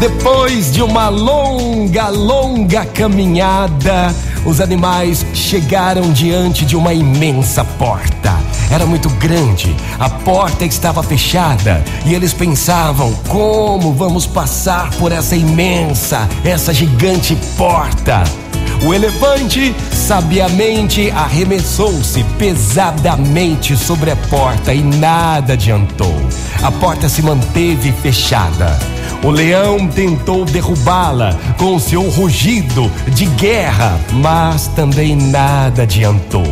Depois de uma longa, longa caminhada, os animais chegaram diante de uma imensa porta. Era muito grande, a porta estava fechada e eles pensavam: como vamos passar por essa imensa, essa gigante porta? O elefante sabiamente arremessou-se pesadamente sobre a porta e nada adiantou. A porta se manteve fechada. O leão tentou derrubá-la com seu rugido de guerra, mas também nada adiantou.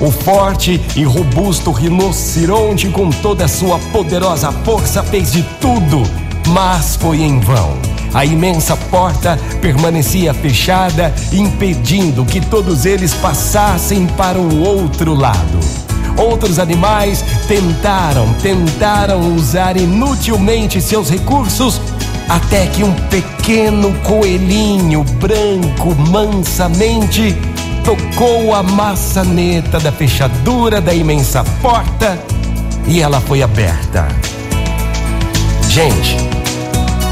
O forte e robusto rinoceronte, com toda a sua poderosa força, fez de tudo, mas foi em vão. A imensa porta permanecia fechada, impedindo que todos eles passassem para o outro lado. Outros animais tentaram, tentaram usar inutilmente seus recursos, até que um pequeno coelhinho branco mansamente tocou a maçaneta da fechadura da imensa porta e ela foi aberta. Gente,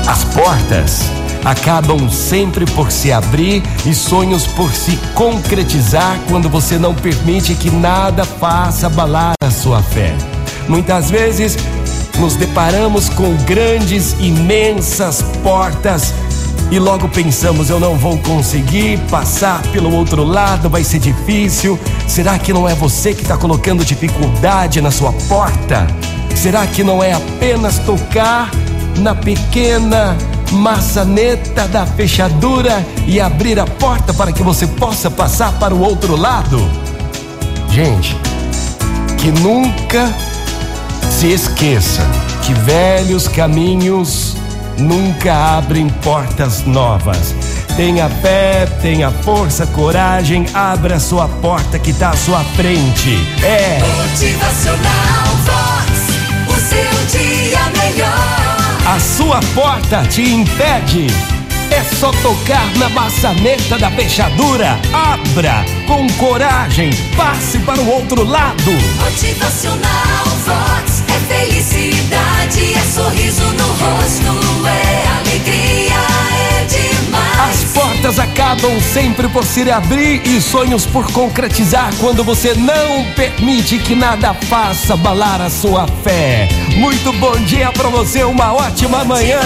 as portas acabam sempre por se abrir e sonhos por se concretizar quando você não permite que nada faça abalar a sua fé. Muitas vezes nos deparamos com grandes, imensas portas e logo pensamos: eu não vou conseguir passar pelo outro lado, vai ser difícil. Será que não é você que está colocando dificuldade na sua porta? Será que não é apenas tocar na pequena maçaneta da fechadura e abrir a porta para que você possa passar para o outro lado? Gente, que nunca se esqueça que velhos caminhos nunca abrem portas novas. Tenha fé, tenha força, coragem, abra a sua porta que está à sua frente. É. porta te impede. É só tocar na maçaneta da fechadura. Abra com coragem. Passe para o outro lado. Motivacional Vox. É felicidade, é sorriso no rosto, é alegria, é demais. As portas acabam sempre por se abrir e sonhos por concretizar quando você não permite que nada faça abalar a sua fé. Muito bom dia para você, uma ótima manhã.